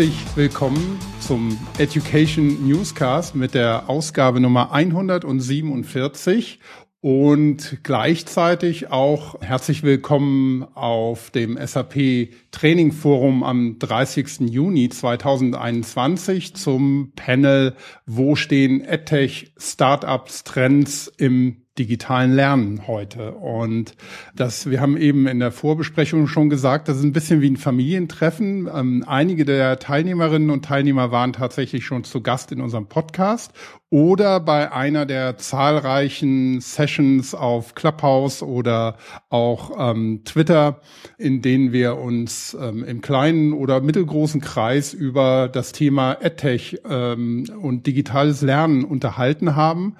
Herzlich willkommen zum Education Newscast mit der Ausgabe Nummer 147 und gleichzeitig auch herzlich willkommen auf dem SAP Training Forum am 30. Juni 2021 zum Panel Wo stehen EdTech Startups Trends im digitalen Lernen heute. Und das, wir haben eben in der Vorbesprechung schon gesagt, das ist ein bisschen wie ein Familientreffen. Ähm, einige der Teilnehmerinnen und Teilnehmer waren tatsächlich schon zu Gast in unserem Podcast oder bei einer der zahlreichen Sessions auf Clubhouse oder auch ähm, Twitter, in denen wir uns ähm, im kleinen oder mittelgroßen Kreis über das Thema EdTech ähm, und digitales Lernen unterhalten haben.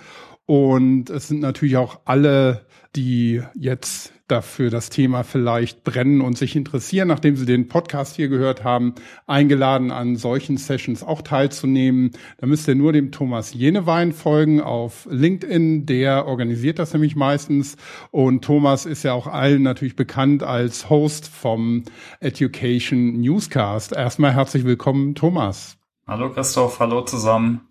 Und es sind natürlich auch alle, die jetzt dafür das Thema vielleicht brennen und sich interessieren, nachdem sie den Podcast hier gehört haben, eingeladen, an solchen Sessions auch teilzunehmen. Da müsst ihr nur dem Thomas Jenewein folgen auf LinkedIn. Der organisiert das nämlich meistens. Und Thomas ist ja auch allen natürlich bekannt als Host vom Education Newscast. Erstmal herzlich willkommen, Thomas. Hallo Christoph, hallo zusammen.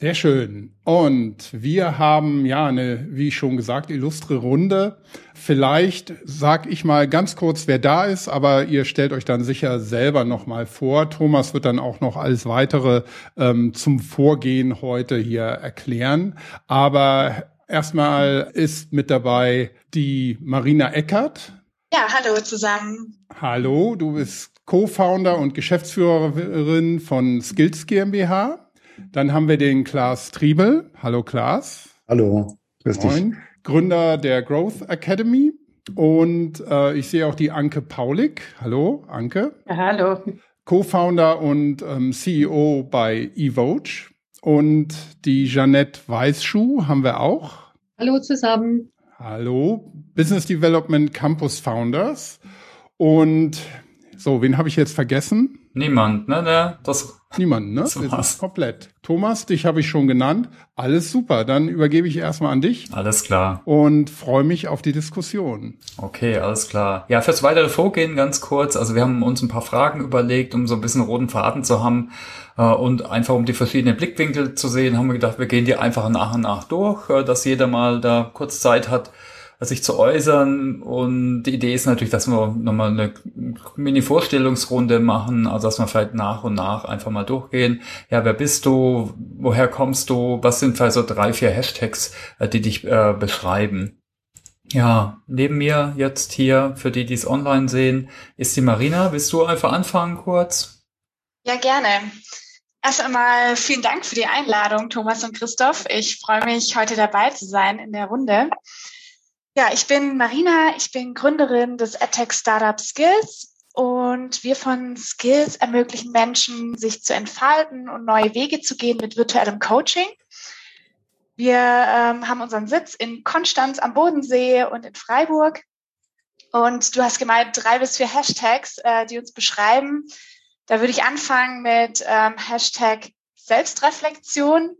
Sehr schön. Und wir haben ja eine, wie schon gesagt, illustre Runde. Vielleicht sag ich mal ganz kurz, wer da ist, aber ihr stellt euch dann sicher selber noch mal vor. Thomas wird dann auch noch alles weitere ähm, zum Vorgehen heute hier erklären. Aber erstmal ist mit dabei die Marina Eckert. Ja, hallo zusammen. Hallo, du bist Co-Founder und Geschäftsführerin von Skills GmbH. Dann haben wir den Klaas Triebel. Hallo Klaas. Hallo, grüß dich. Gründer der Growth Academy. Und äh, ich sehe auch die Anke Paulik. Hallo, Anke. Ja, hallo. Co-Founder und ähm, CEO bei eVoge. Und die Jeanette Weißschuh haben wir auch. Hallo zusammen. Hallo, Business Development Campus Founders. Und so, wen habe ich jetzt vergessen? Niemand, ne? ne das Niemand, ne? Das ist komplett. Thomas, dich habe ich schon genannt. Alles super. Dann übergebe ich erstmal an dich. Alles klar. Und freue mich auf die Diskussion. Okay, alles klar. Ja, fürs weitere Vorgehen ganz kurz. Also wir haben uns ein paar Fragen überlegt, um so ein bisschen roten Faden zu haben äh, und einfach um die verschiedenen Blickwinkel zu sehen, haben wir gedacht, wir gehen die einfach nach und nach durch, äh, dass jeder mal da kurz Zeit hat, sich zu äußern. Und die Idee ist natürlich, dass wir nochmal eine Mini-Vorstellungsrunde machen, also dass wir vielleicht nach und nach einfach mal durchgehen. Ja, wer bist du? Woher kommst du? Was sind vielleicht so drei, vier Hashtags, äh, die dich äh, beschreiben? Ja, neben mir jetzt hier, für die, die es online sehen, ist die Marina. Willst du einfach anfangen kurz? Ja, gerne. Erst einmal vielen Dank für die Einladung, Thomas und Christoph. Ich freue mich, heute dabei zu sein in der Runde. Ja, ich bin Marina, ich bin Gründerin des EdTech Startup Skills und wir von Skills ermöglichen Menschen, sich zu entfalten und neue Wege zu gehen mit virtuellem Coaching. Wir ähm, haben unseren Sitz in Konstanz am Bodensee und in Freiburg. Und du hast gemeint, drei bis vier Hashtags, äh, die uns beschreiben. Da würde ich anfangen mit ähm, Hashtag Selbstreflexion,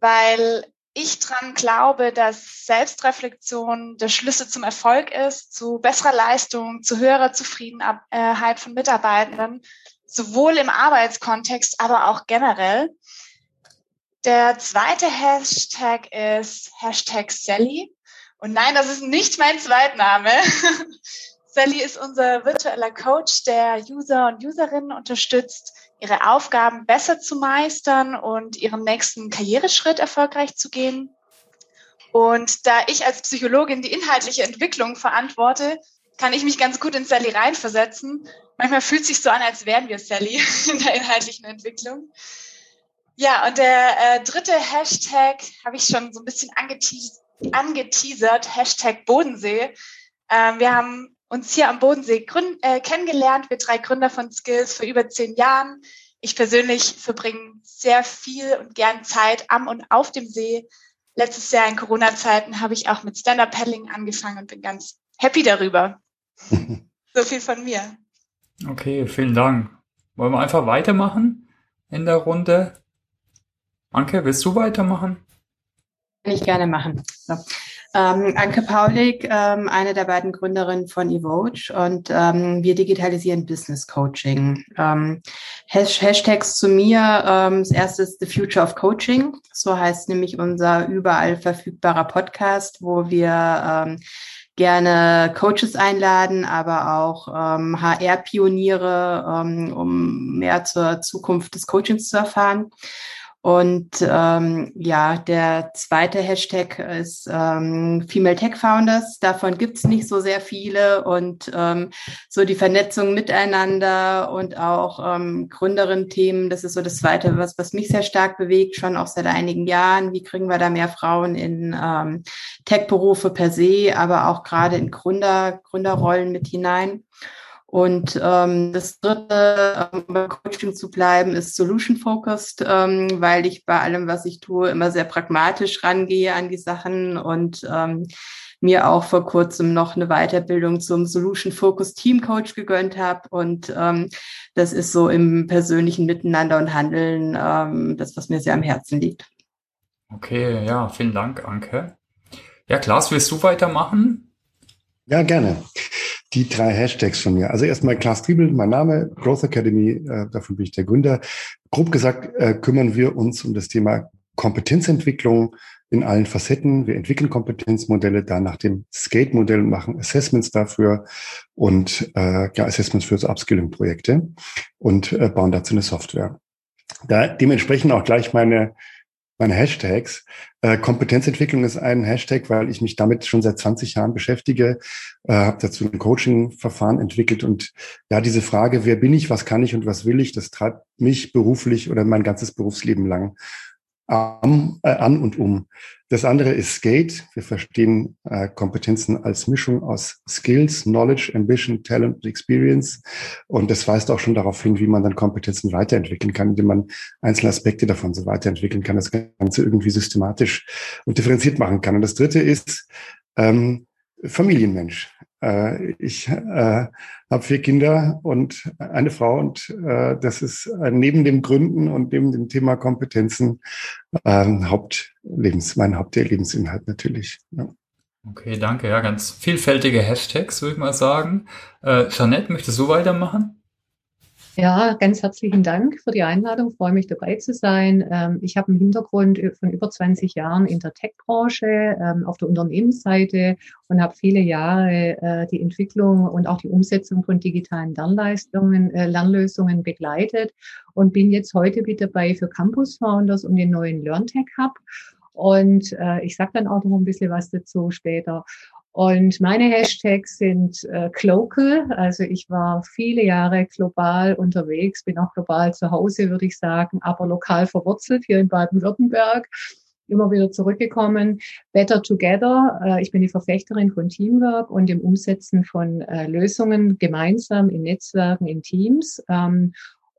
weil ich dran glaube, dass Selbstreflexion der Schlüssel zum Erfolg ist, zu besserer Leistung, zu höherer Zufriedenheit von Mitarbeitenden, sowohl im Arbeitskontext, aber auch generell. Der zweite Hashtag ist Hashtag Sally. Und nein, das ist nicht mein Zweitname. Sally ist unser virtueller Coach, der User und Userinnen unterstützt, ihre Aufgaben besser zu meistern und ihren nächsten Karriereschritt erfolgreich zu gehen. Und da ich als Psychologin die inhaltliche Entwicklung verantworte, kann ich mich ganz gut in Sally reinversetzen. Manchmal fühlt es sich so an, als wären wir Sally in der inhaltlichen Entwicklung. Ja, und der äh, dritte Hashtag habe ich schon so ein bisschen angeteasert, angeteasert Hashtag Bodensee. Ähm, wir haben uns hier am Bodensee gründ, äh, kennengelernt, wir drei Gründer von Skills vor über zehn Jahren. Ich persönlich verbringe sehr viel und gern Zeit am und auf dem See. Letztes Jahr in Corona-Zeiten habe ich auch mit Stand-Up-Paddling angefangen und bin ganz happy darüber. so viel von mir. Okay, vielen Dank. Wollen wir einfach weitermachen in der Runde? Anke, willst du weitermachen? Kann ich gerne machen. So. Ähm, Anke Paulik, ähm, eine der beiden Gründerinnen von Evoge und ähm, wir digitalisieren Business Coaching. Ähm, Hash Hashtags zu mir, ähm, das erste ist The Future of Coaching, so heißt nämlich unser überall verfügbarer Podcast, wo wir ähm, gerne Coaches einladen, aber auch ähm, HR-Pioniere, ähm, um mehr zur Zukunft des Coachings zu erfahren. Und ähm, ja, der zweite Hashtag ist ähm, Female Tech Founders. Davon gibt's nicht so sehr viele. Und ähm, so die Vernetzung miteinander und auch ähm, Gründerin-Themen, das ist so das zweite, was, was mich sehr stark bewegt, schon auch seit einigen Jahren. Wie kriegen wir da mehr Frauen in ähm, Tech-Berufe per se, aber auch gerade in Gründer, Gründerrollen mit hinein? Und ähm, das dritte, um beim Coaching zu bleiben, ist Solution Focused, ähm, weil ich bei allem, was ich tue, immer sehr pragmatisch rangehe an die Sachen und ähm, mir auch vor kurzem noch eine Weiterbildung zum Solution Focused Team Coach gegönnt habe. Und ähm, das ist so im persönlichen Miteinander und Handeln ähm, das, was mir sehr am Herzen liegt. Okay, ja, vielen Dank, Anke. Ja, Klaas, willst du weitermachen? Ja, gerne die drei Hashtags von mir. Also erstmal Klaas Triebel, mein Name, Growth Academy, äh, davon bin ich der Gründer. Grob gesagt äh, kümmern wir uns um das Thema Kompetenzentwicklung in allen Facetten. Wir entwickeln Kompetenzmodelle da nach dem Skate-Modell, machen Assessments dafür und äh, ja, Assessments für so Upskilling-Projekte und äh, bauen dazu eine Software. Da dementsprechend auch gleich meine meine Hashtags. Äh, Kompetenzentwicklung ist ein Hashtag, weil ich mich damit schon seit 20 Jahren beschäftige, äh, habe dazu ein Coaching-Verfahren entwickelt und ja, diese Frage, wer bin ich, was kann ich und was will ich, das treibt mich beruflich oder mein ganzes Berufsleben lang an, äh, an und um. Das andere ist Skate. Wir verstehen äh, Kompetenzen als Mischung aus Skills, Knowledge, Ambition, Talent und Experience. Und das weist auch schon darauf hin, wie man dann Kompetenzen weiterentwickeln kann, indem man einzelne Aspekte davon so weiterentwickeln kann, das Ganze irgendwie systematisch und differenziert machen kann. Und das dritte ist ähm, Familienmensch. Äh, ich äh, habe vier Kinder und eine Frau und äh, das ist äh, neben dem Gründen und neben dem Thema Kompetenzen äh, Hauptlebens, mein Hauptlebensinhalt natürlich. Ja. Okay, danke. Ja, ganz vielfältige Hashtags, würde ich mal sagen. Äh, Jeanette, möchtest du weitermachen? Ja, ganz herzlichen Dank für die Einladung. Ich freue mich dabei zu sein. Ähm, ich habe einen Hintergrund von über 20 Jahren in der Tech-Branche ähm, auf der Unternehmensseite und habe viele Jahre äh, die Entwicklung und auch die Umsetzung von digitalen Lernleistungen, äh, Lernlösungen begleitet und bin jetzt heute mit dabei für Campus Founders und den neuen LearnTech Hub. Und äh, ich sage dann auch noch ein bisschen was dazu später. Und meine Hashtags sind äh, Clocal. Also ich war viele Jahre global unterwegs, bin auch global zu Hause, würde ich sagen, aber lokal verwurzelt hier in Baden-Württemberg. Immer wieder zurückgekommen. Better Together. Äh, ich bin die Verfechterin von Teamwork und dem Umsetzen von äh, Lösungen gemeinsam in Netzwerken, in Teams. Ähm,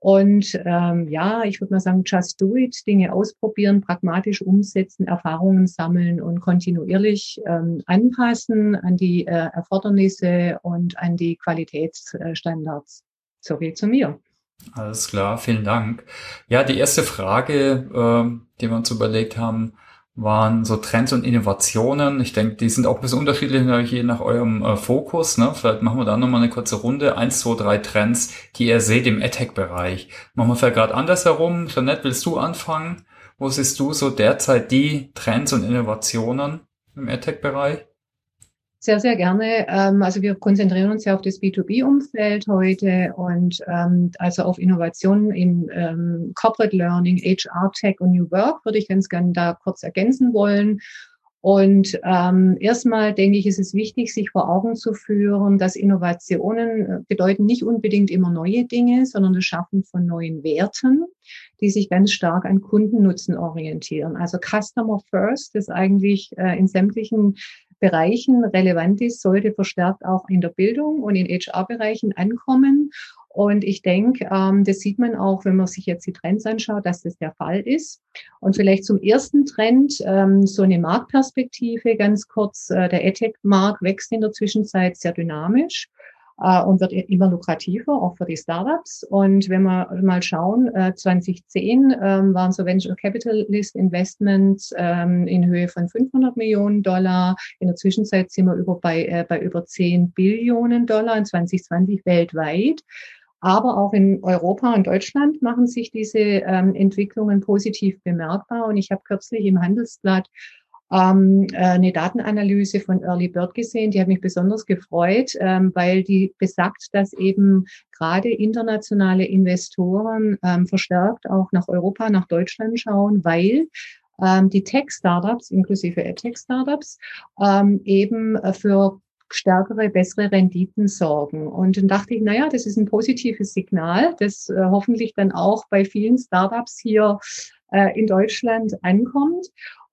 und ähm, ja, ich würde mal sagen, just do it, Dinge ausprobieren, pragmatisch umsetzen, Erfahrungen sammeln und kontinuierlich ähm, anpassen an die äh, Erfordernisse und an die Qualitätsstandards. So viel zu mir. Alles klar, vielen Dank. Ja, die erste Frage, äh, die wir uns überlegt haben, waren so Trends und Innovationen. Ich denke, die sind auch ein bisschen unterschiedlich je nach eurem äh, Fokus. Ne? Vielleicht machen wir da nochmal eine kurze Runde. Eins, zwei, drei Trends, die ihr seht im AdTech-Bereich. Machen wir vielleicht gerade andersherum. Jeanette, willst du anfangen? Wo siehst du so derzeit die Trends und Innovationen im AdTech-Bereich? Sehr, sehr gerne. Ähm, also wir konzentrieren uns ja auf das B2B-Umfeld heute und ähm, also auf Innovationen in ähm, Corporate Learning, HR Tech und New Work würde ich ganz gerne da kurz ergänzen wollen. Und ähm, erstmal denke ich, ist es wichtig, sich vor Augen zu führen, dass Innovationen äh, bedeuten nicht unbedingt immer neue Dinge, sondern das Schaffen von neuen Werten, die sich ganz stark an Kundennutzen orientieren. Also Customer First ist eigentlich äh, in sämtlichen Bereichen relevant ist, sollte verstärkt auch in der Bildung und in HR-Bereichen ankommen. Und ich denke, ähm, das sieht man auch, wenn man sich jetzt die Trends anschaut, dass das der Fall ist. Und vielleicht zum ersten Trend ähm, so eine Marktperspektive ganz kurz. Äh, der EdTech-Markt wächst in der Zwischenzeit sehr dynamisch. Äh, und wird immer lukrativer, auch für die Startups. Und wenn wir mal schauen, äh, 2010 ähm, waren so Venture Capitalist Investments ähm, in Höhe von 500 Millionen Dollar. In der Zwischenzeit sind wir über bei, äh, bei über 10 Billionen Dollar in 2020 weltweit. Aber auch in Europa und Deutschland machen sich diese ähm, Entwicklungen positiv bemerkbar. Und ich habe kürzlich im Handelsblatt ähm, äh, eine Datenanalyse von Early Bird gesehen, die hat mich besonders gefreut, ähm, weil die besagt, dass eben gerade internationale Investoren ähm, verstärkt auch nach Europa, nach Deutschland schauen, weil ähm, die Tech-Startups, inklusive EdTech-Startups, ähm, eben für stärkere, bessere Renditen sorgen. Und dann dachte ich, naja, das ist ein positives Signal, das äh, hoffentlich dann auch bei vielen Startups hier äh, in Deutschland ankommt.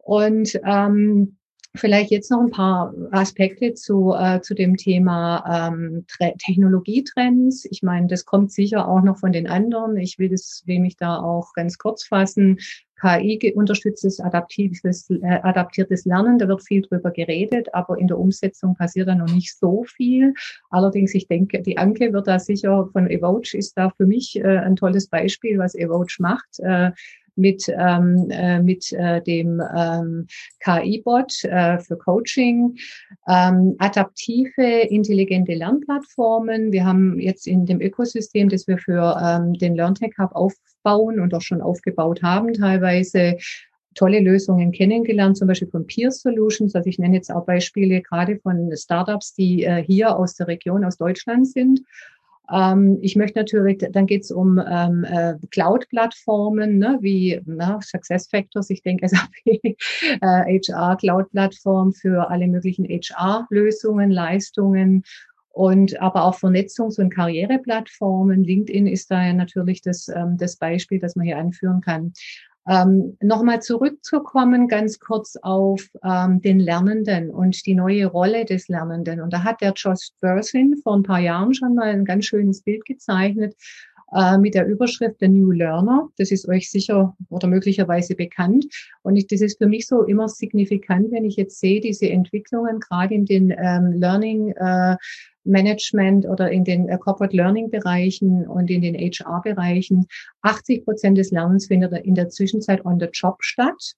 Und ähm, Vielleicht jetzt noch ein paar Aspekte zu, äh, zu dem Thema ähm, Technologietrends. Ich meine, das kommt sicher auch noch von den anderen. Ich will das, will mich da auch ganz kurz fassen. KI unterstütztes adaptives, äh, adaptiertes Lernen, da wird viel drüber geredet, aber in der Umsetzung passiert da noch nicht so viel. Allerdings, ich denke, die Anke wird da sicher von Evoge ist da für mich äh, ein tolles Beispiel, was Evoge macht. Äh, mit, ähm, äh, mit äh, dem ähm, KI-Bot äh, für Coaching, ähm, adaptive, intelligente Lernplattformen. Wir haben jetzt in dem Ökosystem, das wir für ähm, den LearnTech Hub aufbauen und auch schon aufgebaut haben, teilweise tolle Lösungen kennengelernt, zum Beispiel von Peer Solutions. Also ich nenne jetzt auch Beispiele gerade von Startups, die äh, hier aus der Region, aus Deutschland sind ähm, ich möchte natürlich, dann geht es um ähm, äh, Cloud-Plattformen, ne, wie na, SuccessFactors, ich denke SAP, äh, HR, Cloud-Plattform für alle möglichen HR-Lösungen, Leistungen und aber auch Vernetzungs- und Karriereplattformen. LinkedIn ist da ja natürlich das, ähm, das Beispiel, das man hier anführen kann. Ähm, Nochmal zurückzukommen, ganz kurz auf ähm, den Lernenden und die neue Rolle des Lernenden. Und da hat der Josh Bursin vor ein paar Jahren schon mal ein ganz schönes Bild gezeichnet äh, mit der Überschrift The New Learner. Das ist euch sicher oder möglicherweise bekannt. Und ich, das ist für mich so immer signifikant, wenn ich jetzt sehe, diese Entwicklungen gerade in den ähm, Learning äh, Management oder in den äh, Corporate Learning Bereichen und in den HR Bereichen. 80 Prozent des Lernens findet in der Zwischenzeit on the job statt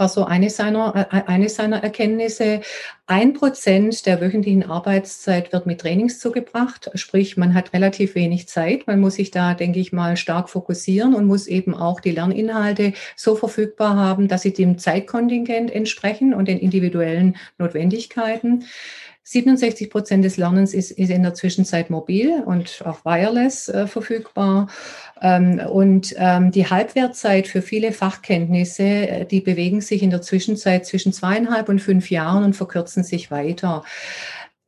war so eine seiner, äh, eine seiner Erkenntnisse. Ein Prozent der wöchentlichen Arbeitszeit wird mit Trainings zugebracht. Sprich, man hat relativ wenig Zeit. Man muss sich da, denke ich mal, stark fokussieren und muss eben auch die Lerninhalte so verfügbar haben, dass sie dem Zeitkontingent entsprechen und den individuellen Notwendigkeiten. 67 Prozent des Lernens ist, ist in der Zwischenzeit mobil und auch wireless äh, verfügbar. Ähm, und ähm, die Halbwertzeit für viele Fachkenntnisse, äh, die bewegen sich in der Zwischenzeit zwischen zweieinhalb und fünf Jahren und verkürzen sich weiter.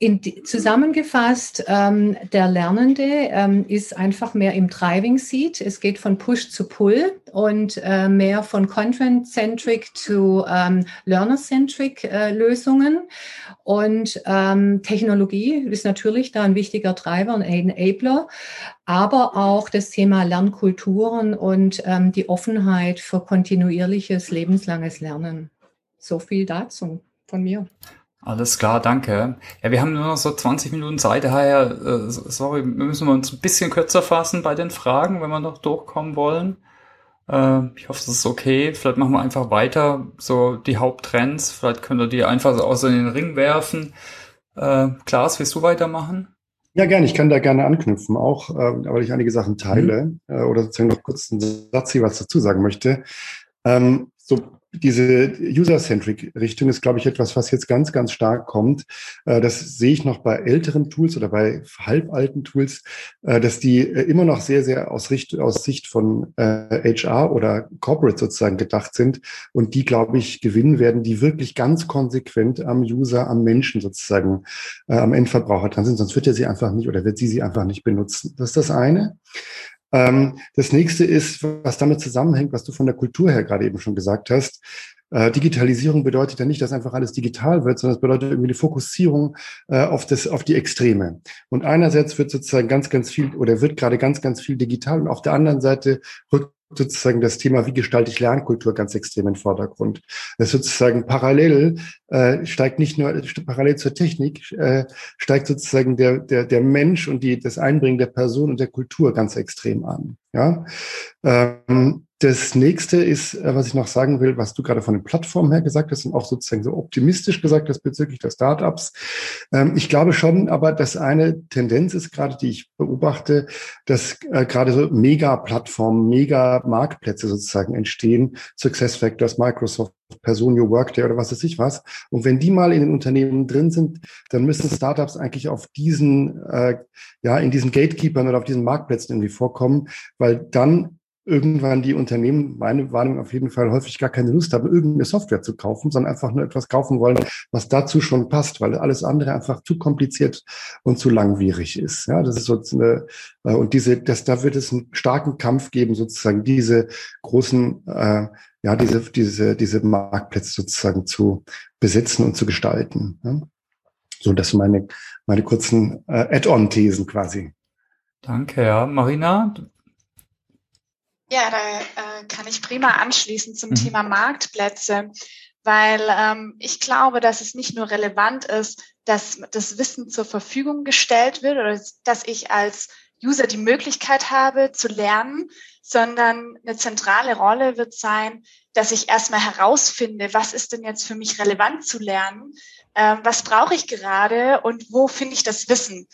In, zusammengefasst, ähm, der Lernende ähm, ist einfach mehr im Driving Seat. Es geht von Push zu Pull und äh, mehr von Content-centric zu ähm, Learner-centric äh, Lösungen. Und ähm, Technologie ist natürlich da ein wichtiger Treiber, ein Enabler, aber auch das Thema Lernkulturen und ähm, die Offenheit für kontinuierliches lebenslanges Lernen. So viel dazu von mir. Alles klar, danke. Ja, wir haben nur noch so 20 Minuten Zeit, daher, äh, sorry, müssen wir uns ein bisschen kürzer fassen bei den Fragen, wenn wir noch durchkommen wollen. Äh, ich hoffe, das ist okay. Vielleicht machen wir einfach weiter, so die Haupttrends. Vielleicht könnt ihr die einfach so aus in den Ring werfen. Äh, Klaas, willst du weitermachen? Ja, gerne. Ich kann da gerne anknüpfen, auch äh, weil ich einige Sachen teile mhm. äh, oder sozusagen noch kurz einen Satz hier was dazu sagen möchte. Ähm, so diese User-Centric-Richtung ist, glaube ich, etwas, was jetzt ganz, ganz stark kommt. Äh, das sehe ich noch bei älteren Tools oder bei halbalten Tools, äh, dass die äh, immer noch sehr, sehr aus, Richt aus Sicht von HR oder Corporate sozusagen gedacht sind und die, glaube ich, gewinnen werden, die wirklich ganz konsequent am User, am Menschen sozusagen, am Endverbraucher dran sind. Sonst wird er sie einfach nicht oder wird sie sie einfach nicht benutzen. Das ist das eine. Ähm, das nächste ist, was damit zusammenhängt, was du von der Kultur her gerade eben schon gesagt hast. Äh, Digitalisierung bedeutet ja nicht, dass einfach alles digital wird, sondern es bedeutet irgendwie die Fokussierung äh, auf das, auf die Extreme. Und einerseits wird sozusagen ganz, ganz viel oder wird gerade ganz, ganz viel digital und auf der anderen Seite rückt sozusagen das Thema, wie gestalte ich Lernkultur ganz extrem in Vordergrund. Das sozusagen parallel äh, steigt nicht nur parallel zur Technik, äh, steigt sozusagen der, der, der Mensch und die, das Einbringen der Person und der Kultur ganz extrem an. Ja. Ähm, das nächste ist, äh, was ich noch sagen will, was du gerade von den Plattformen her gesagt hast und auch sozusagen so optimistisch gesagt hast bezüglich der Startups. Ähm, ich glaube schon, aber dass eine Tendenz ist gerade, die ich beobachte, dass äh, gerade so Mega-Plattformen, Mega-Marktplätze sozusagen entstehen, Success Factors, Microsoft, Personio, Workday oder was weiß ich was. Und wenn die mal in den Unternehmen drin sind, dann müssen Startups eigentlich auf diesen, äh, ja, in diesen Gatekeepern oder auf diesen Marktplätzen irgendwie vorkommen, weil dann irgendwann die Unternehmen, meine Warnung auf jeden Fall häufig gar keine Lust haben, irgendeine Software zu kaufen, sondern einfach nur etwas kaufen wollen, was dazu schon passt, weil alles andere einfach zu kompliziert und zu langwierig ist. Ja, das ist so eine, äh, und diese, das, da wird es einen starken Kampf geben, sozusagen diese großen, äh, ja, diese, diese, diese Marktplätze sozusagen zu besetzen und zu gestalten. Ja? So, das sind meine, meine kurzen äh, Add-on-Thesen quasi. Danke, ja. Marina, ja, da äh, kann ich prima anschließen zum mhm. Thema Marktplätze, weil ähm, ich glaube, dass es nicht nur relevant ist, dass das Wissen zur Verfügung gestellt wird oder dass ich als User die Möglichkeit habe zu lernen, sondern eine zentrale Rolle wird sein, dass ich erstmal herausfinde, was ist denn jetzt für mich relevant zu lernen, ähm, was brauche ich gerade und wo finde ich das Wissen.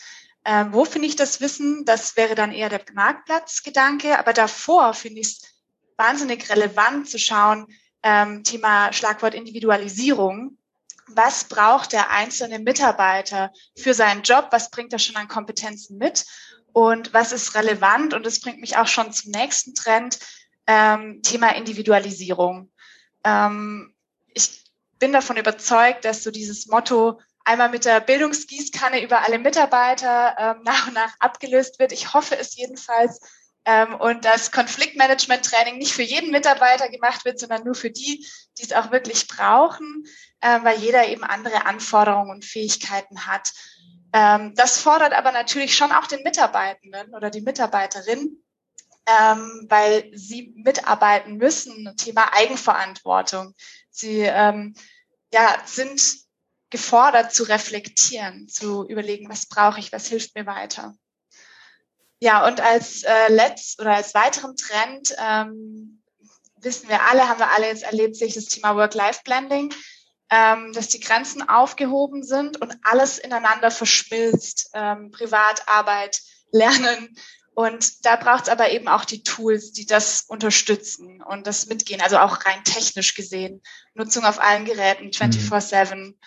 Ähm, wo finde ich das Wissen? Das wäre dann eher der Marktplatzgedanke. Aber davor finde ich es wahnsinnig relevant zu schauen, ähm, Thema Schlagwort Individualisierung. Was braucht der einzelne Mitarbeiter für seinen Job? Was bringt er schon an Kompetenzen mit? Und was ist relevant? Und das bringt mich auch schon zum nächsten Trend, ähm, Thema Individualisierung. Ähm, ich bin davon überzeugt, dass so dieses Motto, einmal mit der Bildungsgießkanne über alle Mitarbeiter ähm, nach und nach abgelöst wird. Ich hoffe es jedenfalls. Ähm, und das Konfliktmanagement-Training nicht für jeden Mitarbeiter gemacht wird, sondern nur für die, die es auch wirklich brauchen, äh, weil jeder eben andere Anforderungen und Fähigkeiten hat. Ähm, das fordert aber natürlich schon auch den Mitarbeitenden oder die Mitarbeiterin, ähm, weil sie mitarbeiten müssen. Thema Eigenverantwortung. Sie ähm, ja, sind gefordert zu reflektieren, zu überlegen, was brauche ich, was hilft mir weiter. Ja, und als äh, letzt oder als weiteren Trend ähm, wissen wir alle, haben wir alle jetzt erlebt, sich das Thema Work-Life-Blending, ähm, dass die Grenzen aufgehoben sind und alles ineinander verschmilzt, ähm, Privat, Arbeit, Lernen. Und da braucht es aber eben auch die Tools, die das unterstützen und das mitgehen, also auch rein technisch gesehen. Nutzung auf allen Geräten, 24-7, mhm.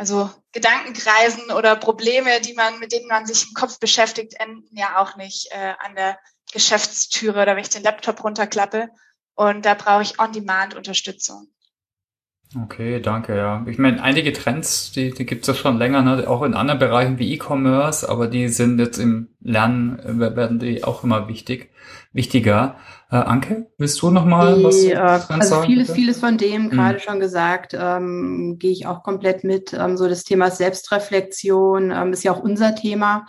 Also Gedankenkreisen oder Probleme, die man, mit denen man sich im Kopf beschäftigt, enden ja auch nicht äh, an der Geschäftstüre oder wenn ich den Laptop runterklappe. Und da brauche ich On-Demand-Unterstützung. Okay, danke, ja. Ich meine, einige Trends, die, die gibt es ja schon länger, ne? auch in anderen Bereichen wie E-Commerce, aber die sind jetzt im Lernen, äh, werden die auch immer wichtig, wichtiger. Äh, Anke, willst du noch mal was äh, Also sagen, vieles, bitte? vieles von dem mhm. gerade schon gesagt, ähm, gehe ich auch komplett mit. Ähm, so das Thema Selbstreflexion ähm, ist ja auch unser Thema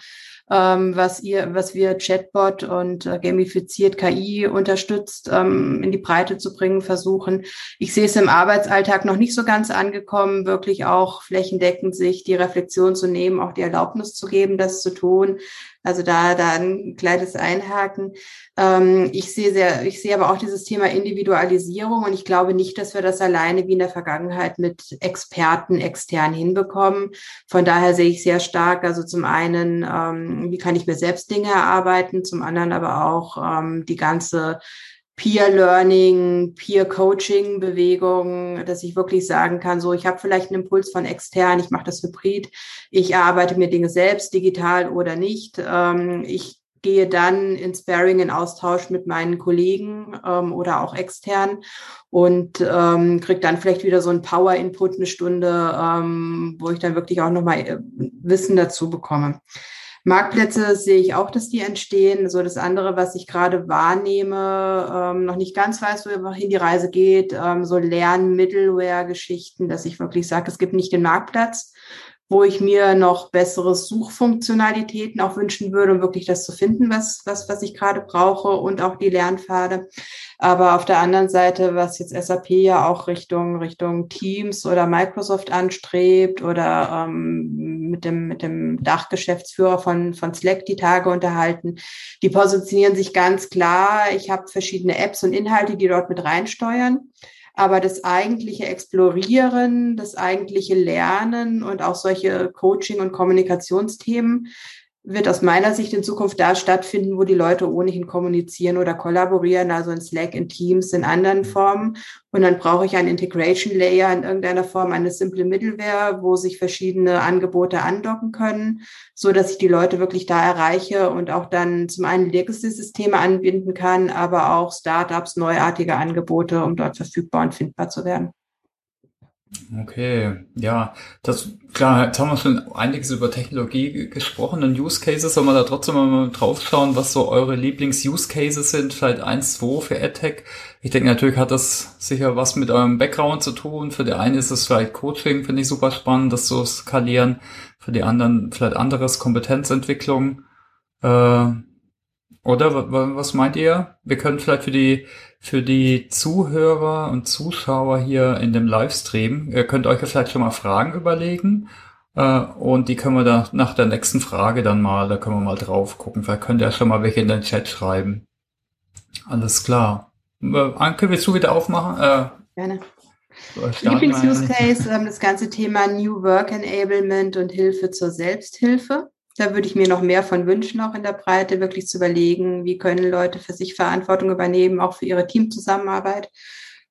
ähm, was ihr, was wir Chatbot und äh, gamifiziert KI unterstützt, ähm, in die Breite zu bringen, versuchen. Ich sehe es im Arbeitsalltag noch nicht so ganz angekommen, wirklich auch flächendeckend sich die Reflexion zu nehmen, auch die Erlaubnis zu geben, das zu tun. Also da, da ein kleines Einhaken. Ähm, ich sehe sehr, ich sehe aber auch dieses Thema Individualisierung und ich glaube nicht, dass wir das alleine wie in der Vergangenheit mit Experten extern hinbekommen. Von daher sehe ich sehr stark, also zum einen, ähm, wie kann ich mir selbst Dinge erarbeiten, zum anderen aber auch ähm, die ganze Peer-Learning, Peer-Coaching-Bewegung, dass ich wirklich sagen kann, so ich habe vielleicht einen Impuls von extern, ich mache das hybrid, ich erarbeite mir Dinge selbst, digital oder nicht. Ähm, ich gehe dann in Sparing, in Austausch mit meinen Kollegen ähm, oder auch extern und ähm, kriege dann vielleicht wieder so ein Power-Input, eine Stunde, ähm, wo ich dann wirklich auch nochmal äh, Wissen dazu bekomme. Marktplätze sehe ich auch, dass die entstehen. So das andere, was ich gerade wahrnehme, ähm, noch nicht ganz weiß, wohin die Reise geht, ähm, so Lern-Middleware-Geschichten, dass ich wirklich sage, es gibt nicht den Marktplatz, wo ich mir noch bessere Suchfunktionalitäten auch wünschen würde, um wirklich das zu finden, was, was, was ich gerade brauche und auch die Lernpfade. Aber auf der anderen Seite, was jetzt SAP ja auch Richtung, Richtung Teams oder Microsoft anstrebt oder ähm, mit dem, mit dem Dachgeschäftsführer von, von Slack die Tage unterhalten, die positionieren sich ganz klar. Ich habe verschiedene Apps und Inhalte, die dort mit reinsteuern. Aber das eigentliche Explorieren, das eigentliche Lernen und auch solche Coaching- und Kommunikationsthemen wird aus meiner Sicht in Zukunft da stattfinden, wo die Leute ohnehin kommunizieren oder kollaborieren, also in Slack, in Teams, in anderen Formen. Und dann brauche ich einen Integration Layer in irgendeiner Form, eine simple Middleware, wo sich verschiedene Angebote andocken können, so dass ich die Leute wirklich da erreiche und auch dann zum einen Legacy-Systeme anbinden kann, aber auch Startups, neuartige Angebote, um dort verfügbar und findbar zu werden. Okay, ja, das klar, jetzt haben wir schon einiges über Technologie gesprochen und Use Cases, soll man da trotzdem mal drauf schauen, was so eure Lieblings-Use Cases sind, vielleicht eins, zwei für AdTech. Ich denke, natürlich hat das sicher was mit eurem Background zu tun. Für die einen ist es vielleicht Coaching, finde ich super spannend, das zu skalieren. Für die anderen vielleicht anderes, Kompetenzentwicklung. Äh, oder was meint ihr? Wir können vielleicht für die für die Zuhörer und Zuschauer hier in dem Livestream, ihr könnt euch ja vielleicht schon mal Fragen überlegen äh, und die können wir da nach der nächsten Frage dann mal, da können wir mal drauf gucken. Vielleicht könnt ihr ja schon mal welche in den Chat schreiben. Alles klar. Äh, Anke, willst du wieder aufmachen? Äh, Gerne. Lieblings-Use Case, ähm, das ganze Thema New Work Enablement und Hilfe zur Selbsthilfe. Da würde ich mir noch mehr von wünschen, auch in der Breite, wirklich zu überlegen, wie können Leute für sich Verantwortung übernehmen, auch für ihre Teamzusammenarbeit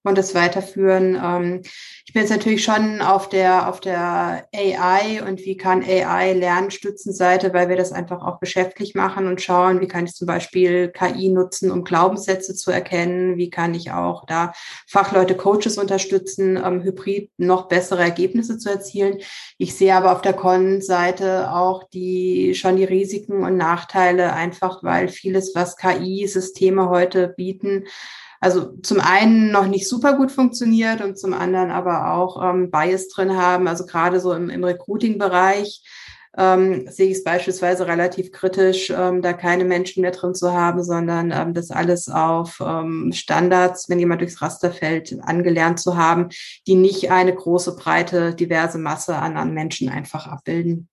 und das weiterführen. Ähm, ich bin jetzt natürlich schon auf der, auf der AI und wie kann AI Lernstützenseite, weil wir das einfach auch geschäftlich machen und schauen, wie kann ich zum Beispiel KI nutzen, um Glaubenssätze zu erkennen, wie kann ich auch da Fachleute, Coaches unterstützen, ähm, hybrid noch bessere Ergebnisse zu erzielen. Ich sehe aber auf der Con-Seite auch die, schon die Risiken und Nachteile einfach, weil vieles, was KI-Systeme heute bieten, also zum einen noch nicht super gut funktioniert und zum anderen aber auch ähm, Bias drin haben. Also gerade so im, im Recruiting-Bereich ähm, sehe ich es beispielsweise relativ kritisch, ähm, da keine Menschen mehr drin zu haben, sondern ähm, das alles auf ähm, Standards, wenn jemand durchs Raster fällt, angelernt zu haben, die nicht eine große, breite, diverse Masse an, an Menschen einfach abbilden.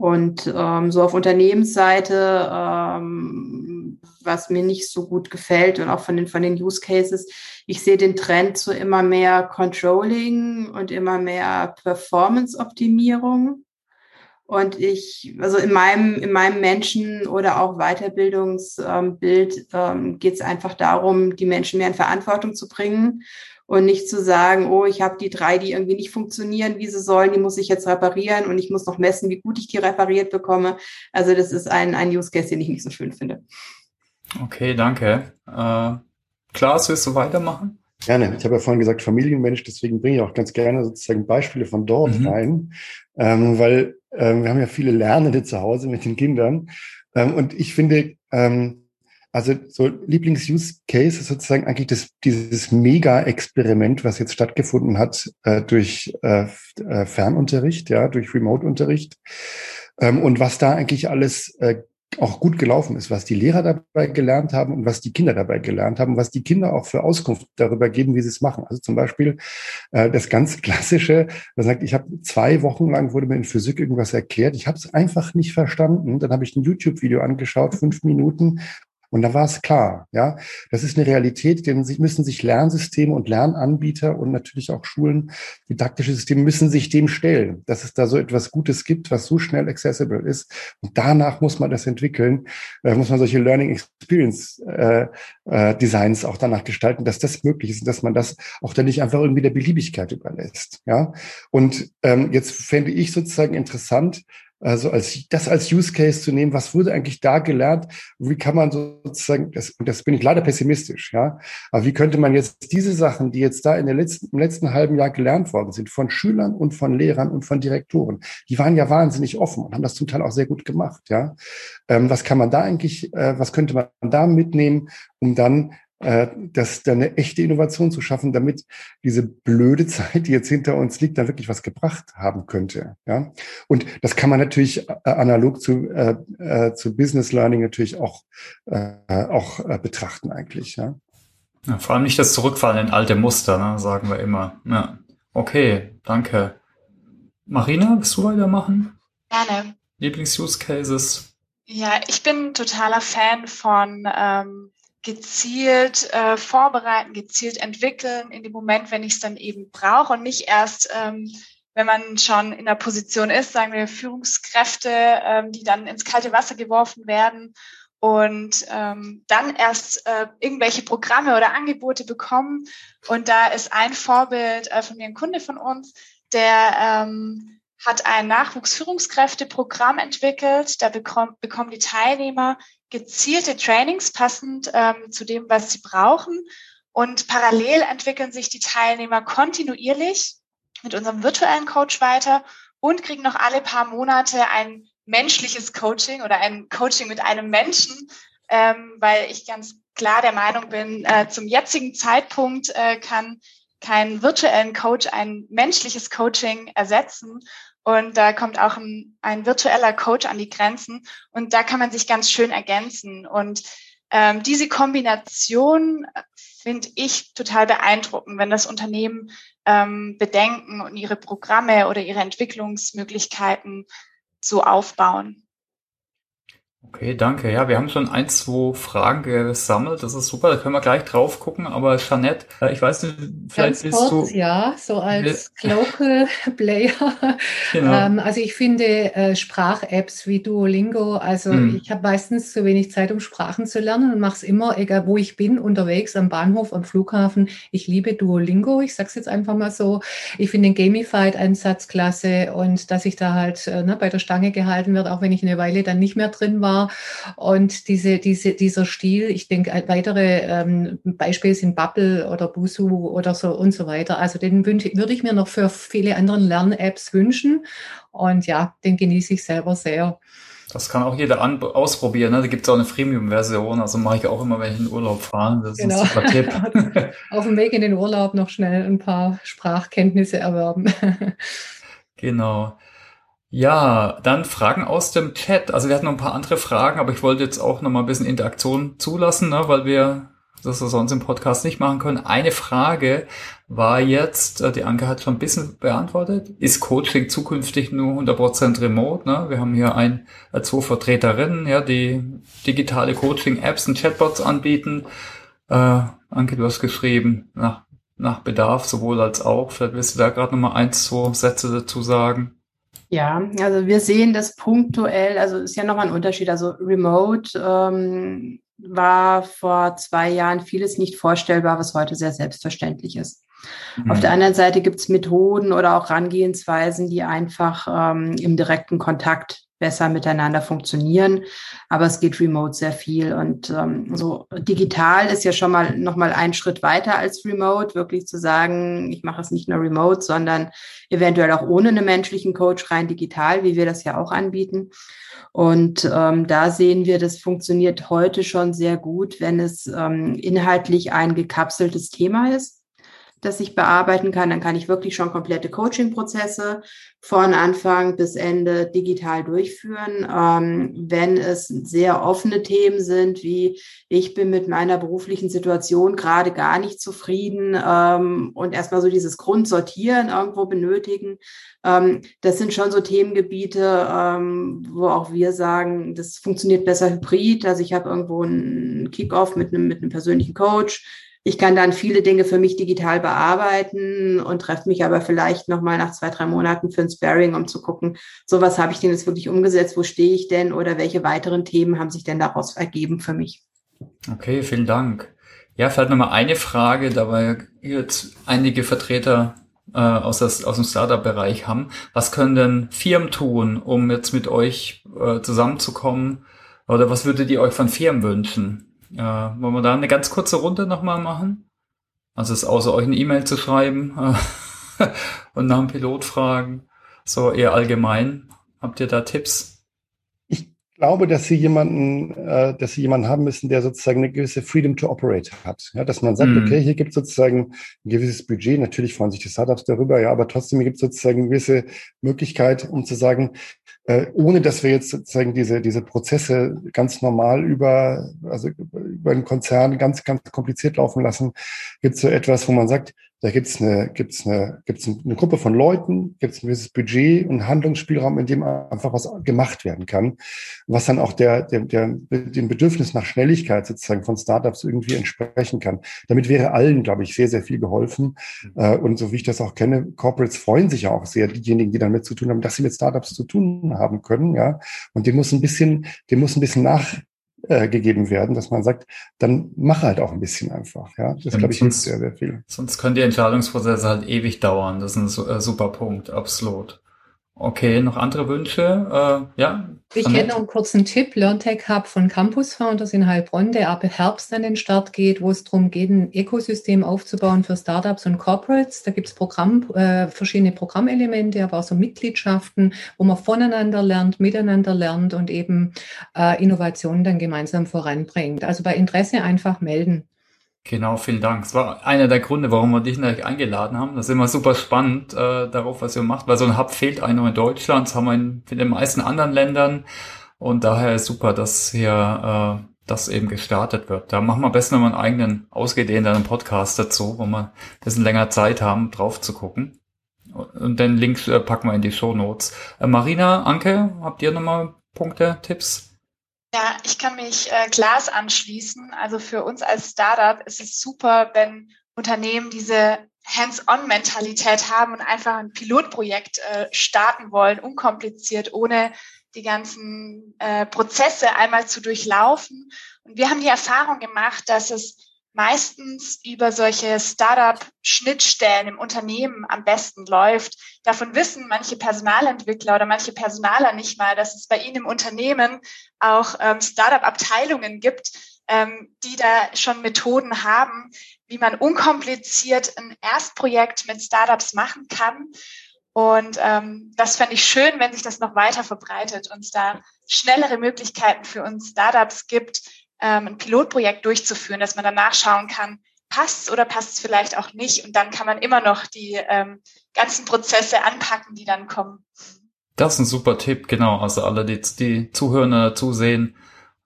Und ähm, so auf Unternehmensseite, ähm, was mir nicht so gut gefällt und auch von den, von den Use Cases, ich sehe den Trend zu immer mehr Controlling und immer mehr Performance-Optimierung. Und ich, also in meinem, in meinem Menschen- oder auch Weiterbildungsbild ähm, geht es einfach darum, die Menschen mehr in Verantwortung zu bringen und nicht zu sagen, oh, ich habe die drei, die irgendwie nicht funktionieren, wie sie sollen, die muss ich jetzt reparieren und ich muss noch messen, wie gut ich die repariert bekomme. Also das ist ein, ein Use Case, den ich nicht so schön finde. Okay, danke. Äh, Klaas, willst du weitermachen? Gerne. Ich habe ja vorhin gesagt, Familienmensch, deswegen bringe ich auch ganz gerne sozusagen Beispiele von dort mhm. rein, ähm, weil ähm, wir haben ja viele Lernende zu Hause mit den Kindern. Ähm, und ich finde, ähm, also so Lieblings-Use-Case ist sozusagen eigentlich das, dieses Mega-Experiment, was jetzt stattgefunden hat äh, durch äh, äh, Fernunterricht, ja, durch Remote-Unterricht. Ähm, und was da eigentlich alles äh, auch gut gelaufen ist, was die Lehrer dabei gelernt haben und was die Kinder dabei gelernt haben, was die Kinder auch für Auskunft darüber geben, wie sie es machen. Also zum Beispiel äh, das ganz klassische, man sagt, ich habe zwei Wochen lang wurde mir in Physik irgendwas erklärt, ich habe es einfach nicht verstanden. Dann habe ich ein YouTube-Video angeschaut, fünf Minuten, und da war es klar, ja, das ist eine Realität, denn sie müssen sich Lernsysteme und Lernanbieter und natürlich auch Schulen, didaktische Systeme müssen sich dem stellen, dass es da so etwas Gutes gibt, was so schnell accessible ist. Und danach muss man das entwickeln, äh, muss man solche Learning Experience äh, äh, Designs auch danach gestalten, dass das möglich ist und dass man das auch dann nicht einfach irgendwie der Beliebigkeit überlässt. Ja, und ähm, jetzt fände ich sozusagen interessant, also als das als Use Case zu nehmen, was wurde eigentlich da gelernt? Wie kann man sozusagen, das, das bin ich leider pessimistisch, ja, aber wie könnte man jetzt diese Sachen, die jetzt da in der letzten, im letzten halben Jahr gelernt worden sind, von Schülern und von Lehrern und von Direktoren, die waren ja wahnsinnig offen und haben das zum Teil auch sehr gut gemacht, ja. Ähm, was kann man da eigentlich, äh, was könnte man da mitnehmen, um dann äh, das da eine echte Innovation zu schaffen, damit diese blöde Zeit, die jetzt hinter uns liegt, dann wirklich was gebracht haben könnte. Ja, und das kann man natürlich äh, analog zu äh, äh, zu Business Learning natürlich auch äh, auch äh, betrachten eigentlich. Ja. ja. Vor allem nicht das Zurückfallen in alte Muster, ne, sagen wir immer. Ja. Okay, danke. Marina, willst du weitermachen? Gerne. Lieblings-Use Cases? Ja, ich bin totaler Fan von ähm, gezielt äh, vorbereiten, gezielt entwickeln in dem Moment, wenn ich es dann eben brauche und nicht erst, ähm, wenn man schon in der Position ist, sagen wir Führungskräfte, ähm, die dann ins kalte Wasser geworfen werden und ähm, dann erst äh, irgendwelche Programme oder Angebote bekommen. Und da ist ein Vorbild äh, von mir, ein Kunde von uns, der ähm, hat ein Nachwuchsführungskräfteprogramm entwickelt. Da bekommt, bekommen die Teilnehmer gezielte Trainings passend ähm, zu dem, was sie brauchen. Und parallel entwickeln sich die Teilnehmer kontinuierlich mit unserem virtuellen Coach weiter und kriegen noch alle paar Monate ein menschliches Coaching oder ein Coaching mit einem Menschen, ähm, weil ich ganz klar der Meinung bin, äh, zum jetzigen Zeitpunkt äh, kann kein virtuellen Coach ein menschliches Coaching ersetzen. Und da kommt auch ein, ein virtueller Coach an die Grenzen. Und da kann man sich ganz schön ergänzen. Und ähm, diese Kombination äh, finde ich total beeindruckend, wenn das Unternehmen ähm, bedenken und ihre Programme oder ihre Entwicklungsmöglichkeiten so aufbauen. Okay, danke. Ja, wir haben schon ein, zwei Fragen gesammelt. Das ist super. Da können wir gleich drauf gucken. Aber Jeanette, äh, ich weiß nicht, vielleicht Ganz kurz, du. Ja, so als Local Player. Genau. Ähm, also ich finde äh, Sprach-Apps wie Duolingo, also hm. ich habe meistens zu wenig Zeit, um Sprachen zu lernen und mache es immer, egal wo ich bin, unterwegs, am Bahnhof, am Flughafen. Ich liebe Duolingo. Ich sage es jetzt einfach mal so. Ich finde den Gamified-Ansatz klasse und dass ich da halt äh, ne, bei der Stange gehalten wird, auch wenn ich eine Weile dann nicht mehr drin war war. Und diese, diese, dieser Stil, ich denke, weitere ähm, Beispiele sind Bubble oder Busu oder so und so weiter. Also den würde ich mir noch für viele andere Lern-Apps wünschen. Und ja, den genieße ich selber sehr. Das kann auch jeder an ausprobieren. Ne? Da gibt es auch eine Freemium-Version. Also mache ich auch immer, wenn ich in den Urlaub fahre. Das genau. ist ein super Tipp. Auf dem Weg in den Urlaub noch schnell ein paar Sprachkenntnisse erwerben. genau. Ja, dann Fragen aus dem Chat. Also wir hatten noch ein paar andere Fragen, aber ich wollte jetzt auch noch mal ein bisschen Interaktion zulassen, ne, weil wir das wir sonst im Podcast nicht machen können. Eine Frage war jetzt, äh, die Anke hat schon ein bisschen beantwortet, ist Coaching zukünftig nur 100% remote? Ne? Wir haben hier ein, äh, zwei Vertreterinnen, ja, die digitale Coaching-Apps und Chatbots anbieten. Äh, Anke, du hast geschrieben, nach, nach Bedarf sowohl als auch. Vielleicht willst du da gerade noch mal ein, zwei Sätze dazu sagen. Ja, also wir sehen das punktuell, also ist ja nochmal ein Unterschied. Also Remote ähm, war vor zwei Jahren vieles nicht vorstellbar, was heute sehr selbstverständlich ist. Mhm. Auf der anderen Seite gibt es Methoden oder auch Rangehensweisen, die einfach ähm, im direkten Kontakt besser miteinander funktionieren. Aber es geht remote sehr viel. Und ähm, so digital ist ja schon mal noch mal ein Schritt weiter als remote, wirklich zu sagen, ich mache es nicht nur remote, sondern eventuell auch ohne einen menschlichen Coach rein digital, wie wir das ja auch anbieten. Und ähm, da sehen wir, das funktioniert heute schon sehr gut, wenn es ähm, inhaltlich ein gekapseltes Thema ist das ich bearbeiten kann. Dann kann ich wirklich schon komplette Coaching-Prozesse von Anfang bis Ende digital durchführen. Ähm, wenn es sehr offene Themen sind, wie ich bin mit meiner beruflichen Situation gerade gar nicht zufrieden ähm, und erstmal so dieses Grundsortieren irgendwo benötigen, ähm, das sind schon so Themengebiete, ähm, wo auch wir sagen, das funktioniert besser hybrid. Also ich habe irgendwo einen Kickoff mit einem, mit einem persönlichen Coach ich kann dann viele Dinge für mich digital bearbeiten und treffe mich aber vielleicht nochmal nach zwei, drei Monaten für ein Sparing, um zu gucken, so was habe ich denn jetzt wirklich umgesetzt, wo stehe ich denn oder welche weiteren Themen haben sich denn daraus ergeben für mich. Okay, vielen Dank. Ja, vielleicht nochmal eine Frage, da wir jetzt einige Vertreter äh, aus, das, aus dem Startup-Bereich haben. Was können denn Firmen tun, um jetzt mit euch äh, zusammenzukommen? Oder was würdet ihr euch von Firmen wünschen? Äh, wollen wir da eine ganz kurze Runde nochmal machen? Also es außer euch eine E-Mail zu schreiben äh, und nach dem Pilot fragen. So eher allgemein. Habt ihr da Tipps? Ich glaube, dass sie jemanden, äh, dass sie jemanden haben müssen, der sozusagen eine gewisse Freedom to operate hat. Ja, dass man sagt, mhm. okay, hier gibt es sozusagen ein gewisses Budget. Natürlich freuen sich die Startups darüber, ja, aber trotzdem gibt es sozusagen eine gewisse Möglichkeit, um zu sagen, äh, ohne dass wir jetzt sozusagen diese, diese Prozesse ganz normal über, also über einen Konzern ganz, ganz kompliziert laufen lassen, gibt es so etwas, wo man sagt, da gibt es eine, gibt's eine, gibt's eine Gruppe von Leuten, gibt es ein gewisses Budget und Handlungsspielraum, in dem einfach was gemacht werden kann, was dann auch der, der, der, dem Bedürfnis nach Schnelligkeit sozusagen von Startups irgendwie entsprechen kann. Damit wäre allen, glaube ich, sehr, sehr viel geholfen. Mhm. Und so wie ich das auch kenne, Corporates freuen sich ja auch sehr, diejenigen, die damit zu tun haben, dass sie mit Startups zu tun haben können, ja. Und dem muss ein bisschen, dem muss ein bisschen nach, äh, gegeben werden, dass man sagt, dann mach halt auch ein bisschen einfach. Ja, das glaube ich sonst, sehr, sehr viel. Sonst können die Entscheidungsprozesse halt ewig dauern. Das ist ein äh, super Punkt, absolut. Okay, noch andere Wünsche? Äh, ja. Ich hätte noch einen kurzen Tipp. LearnTech Hub von Campus Founders in Heilbronn, der ab Herbst an den Start geht, wo es darum geht, ein Ökosystem aufzubauen für Startups und Corporates. Da gibt es Programm, äh, verschiedene Programmelemente, aber auch so Mitgliedschaften, wo man voneinander lernt, miteinander lernt und eben äh, Innovationen dann gemeinsam voranbringt. Also bei Interesse einfach melden. Genau, vielen Dank. Es war einer der Gründe, warum wir dich natürlich eingeladen haben. Das ist immer super spannend äh, darauf, was ihr macht, weil so ein Hub fehlt nur in Deutschland, das haben wir in, in den meisten anderen Ländern und daher ist super, dass hier äh, das eben gestartet wird. Da machen wir am besten nochmal einen eigenen ausgedehnten Podcast dazu, wo wir ein bisschen länger Zeit haben, drauf zu gucken. Und den Link äh, packen wir in die Show Notes. Äh, Marina, Anke, habt ihr nochmal Punkte, Tipps? Ja, ich kann mich äh, Glas anschließen. Also für uns als Startup ist es super, wenn Unternehmen diese Hands-on-Mentalität haben und einfach ein Pilotprojekt äh, starten wollen, unkompliziert, ohne die ganzen äh, Prozesse einmal zu durchlaufen. Und wir haben die Erfahrung gemacht, dass es meistens über solche Startup-Schnittstellen im Unternehmen am besten läuft. Davon wissen manche Personalentwickler oder manche Personaler nicht mal, dass es bei ihnen im Unternehmen auch ähm, Startup-Abteilungen gibt, ähm, die da schon Methoden haben, wie man unkompliziert ein Erstprojekt mit Startups machen kann. Und ähm, das fände ich schön, wenn sich das noch weiter verbreitet und es da schnellere Möglichkeiten für uns Startups gibt, ähm, ein Pilotprojekt durchzuführen, dass man danach schauen kann, passt es oder passt es vielleicht auch nicht. Und dann kann man immer noch die ähm, ganzen Prozesse anpacken, die dann kommen. Das ist ein super Tipp, genau. Also alle, die, die Zuhörer zusehen,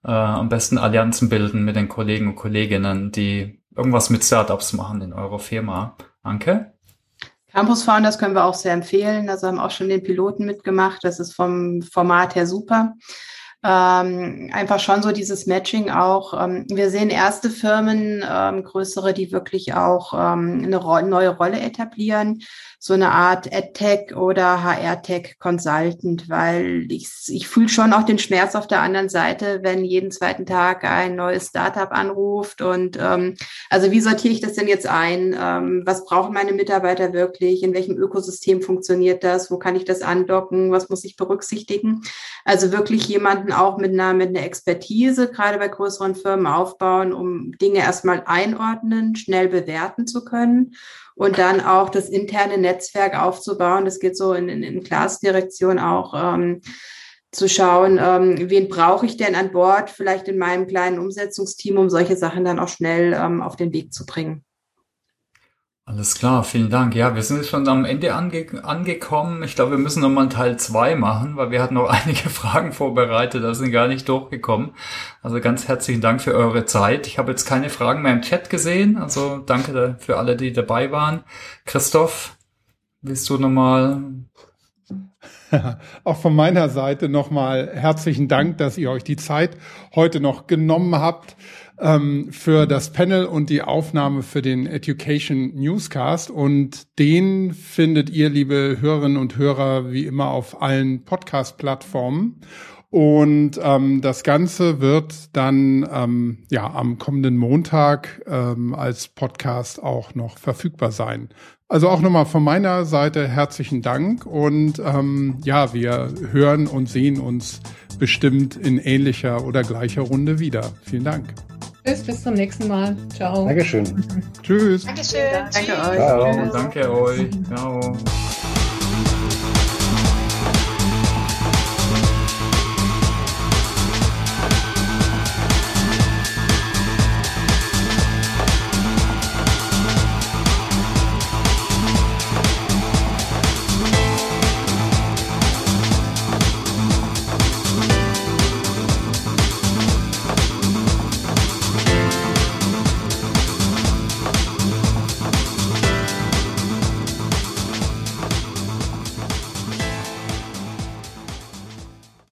äh, am besten Allianzen bilden mit den Kollegen und Kolleginnen, die irgendwas mit Startups machen in eurer Firma. Anke? Campus Founders können wir auch sehr empfehlen. Also haben auch schon den Piloten mitgemacht. Das ist vom Format her super ähm, einfach schon so dieses Matching auch. Ähm, wir sehen erste Firmen, ähm, größere, die wirklich auch ähm, eine ro neue Rolle etablieren, so eine Art AdTech oder HR-Tech Consultant, weil ich, ich fühle schon auch den Schmerz auf der anderen Seite, wenn jeden zweiten Tag ein neues Startup anruft und ähm, also wie sortiere ich das denn jetzt ein? Ähm, was brauchen meine Mitarbeiter wirklich? In welchem Ökosystem funktioniert das? Wo kann ich das andocken? Was muss ich berücksichtigen? Also wirklich jemanden auch mit einer, mit einer Expertise, gerade bei größeren Firmen aufbauen, um Dinge erstmal einordnen, schnell bewerten zu können und dann auch das interne Netzwerk aufzubauen. Das geht so in, in, in Class-Direktion auch. Ähm, zu schauen, ähm, wen brauche ich denn an Bord, vielleicht in meinem kleinen Umsetzungsteam, um solche Sachen dann auch schnell ähm, auf den Weg zu bringen. Alles klar, vielen Dank. Ja, wir sind schon am Ende ange angekommen. Ich glaube, wir müssen nochmal einen Teil zwei machen, weil wir hatten noch einige Fragen vorbereitet, da sind gar nicht durchgekommen. Also ganz herzlichen Dank für eure Zeit. Ich habe jetzt keine Fragen mehr im Chat gesehen, also danke für alle, die dabei waren. Christoph, willst du nochmal auch von meiner Seite nochmal herzlichen Dank, dass ihr euch die Zeit heute noch genommen habt ähm, für das Panel und die Aufnahme für den Education Newscast. Und den findet ihr, liebe Hörerinnen und Hörer, wie immer auf allen Podcast-Plattformen. Und ähm, das Ganze wird dann ähm, ja am kommenden Montag ähm, als Podcast auch noch verfügbar sein. Also auch nochmal von meiner Seite herzlichen Dank und ähm, ja, wir hören und sehen uns bestimmt in ähnlicher oder gleicher Runde wieder. Vielen Dank. Tschüss, bis zum nächsten Mal. Ciao. Dankeschön. Tschüss. Dankeschön. Danke euch. Ciao. Danke euch. Ciao.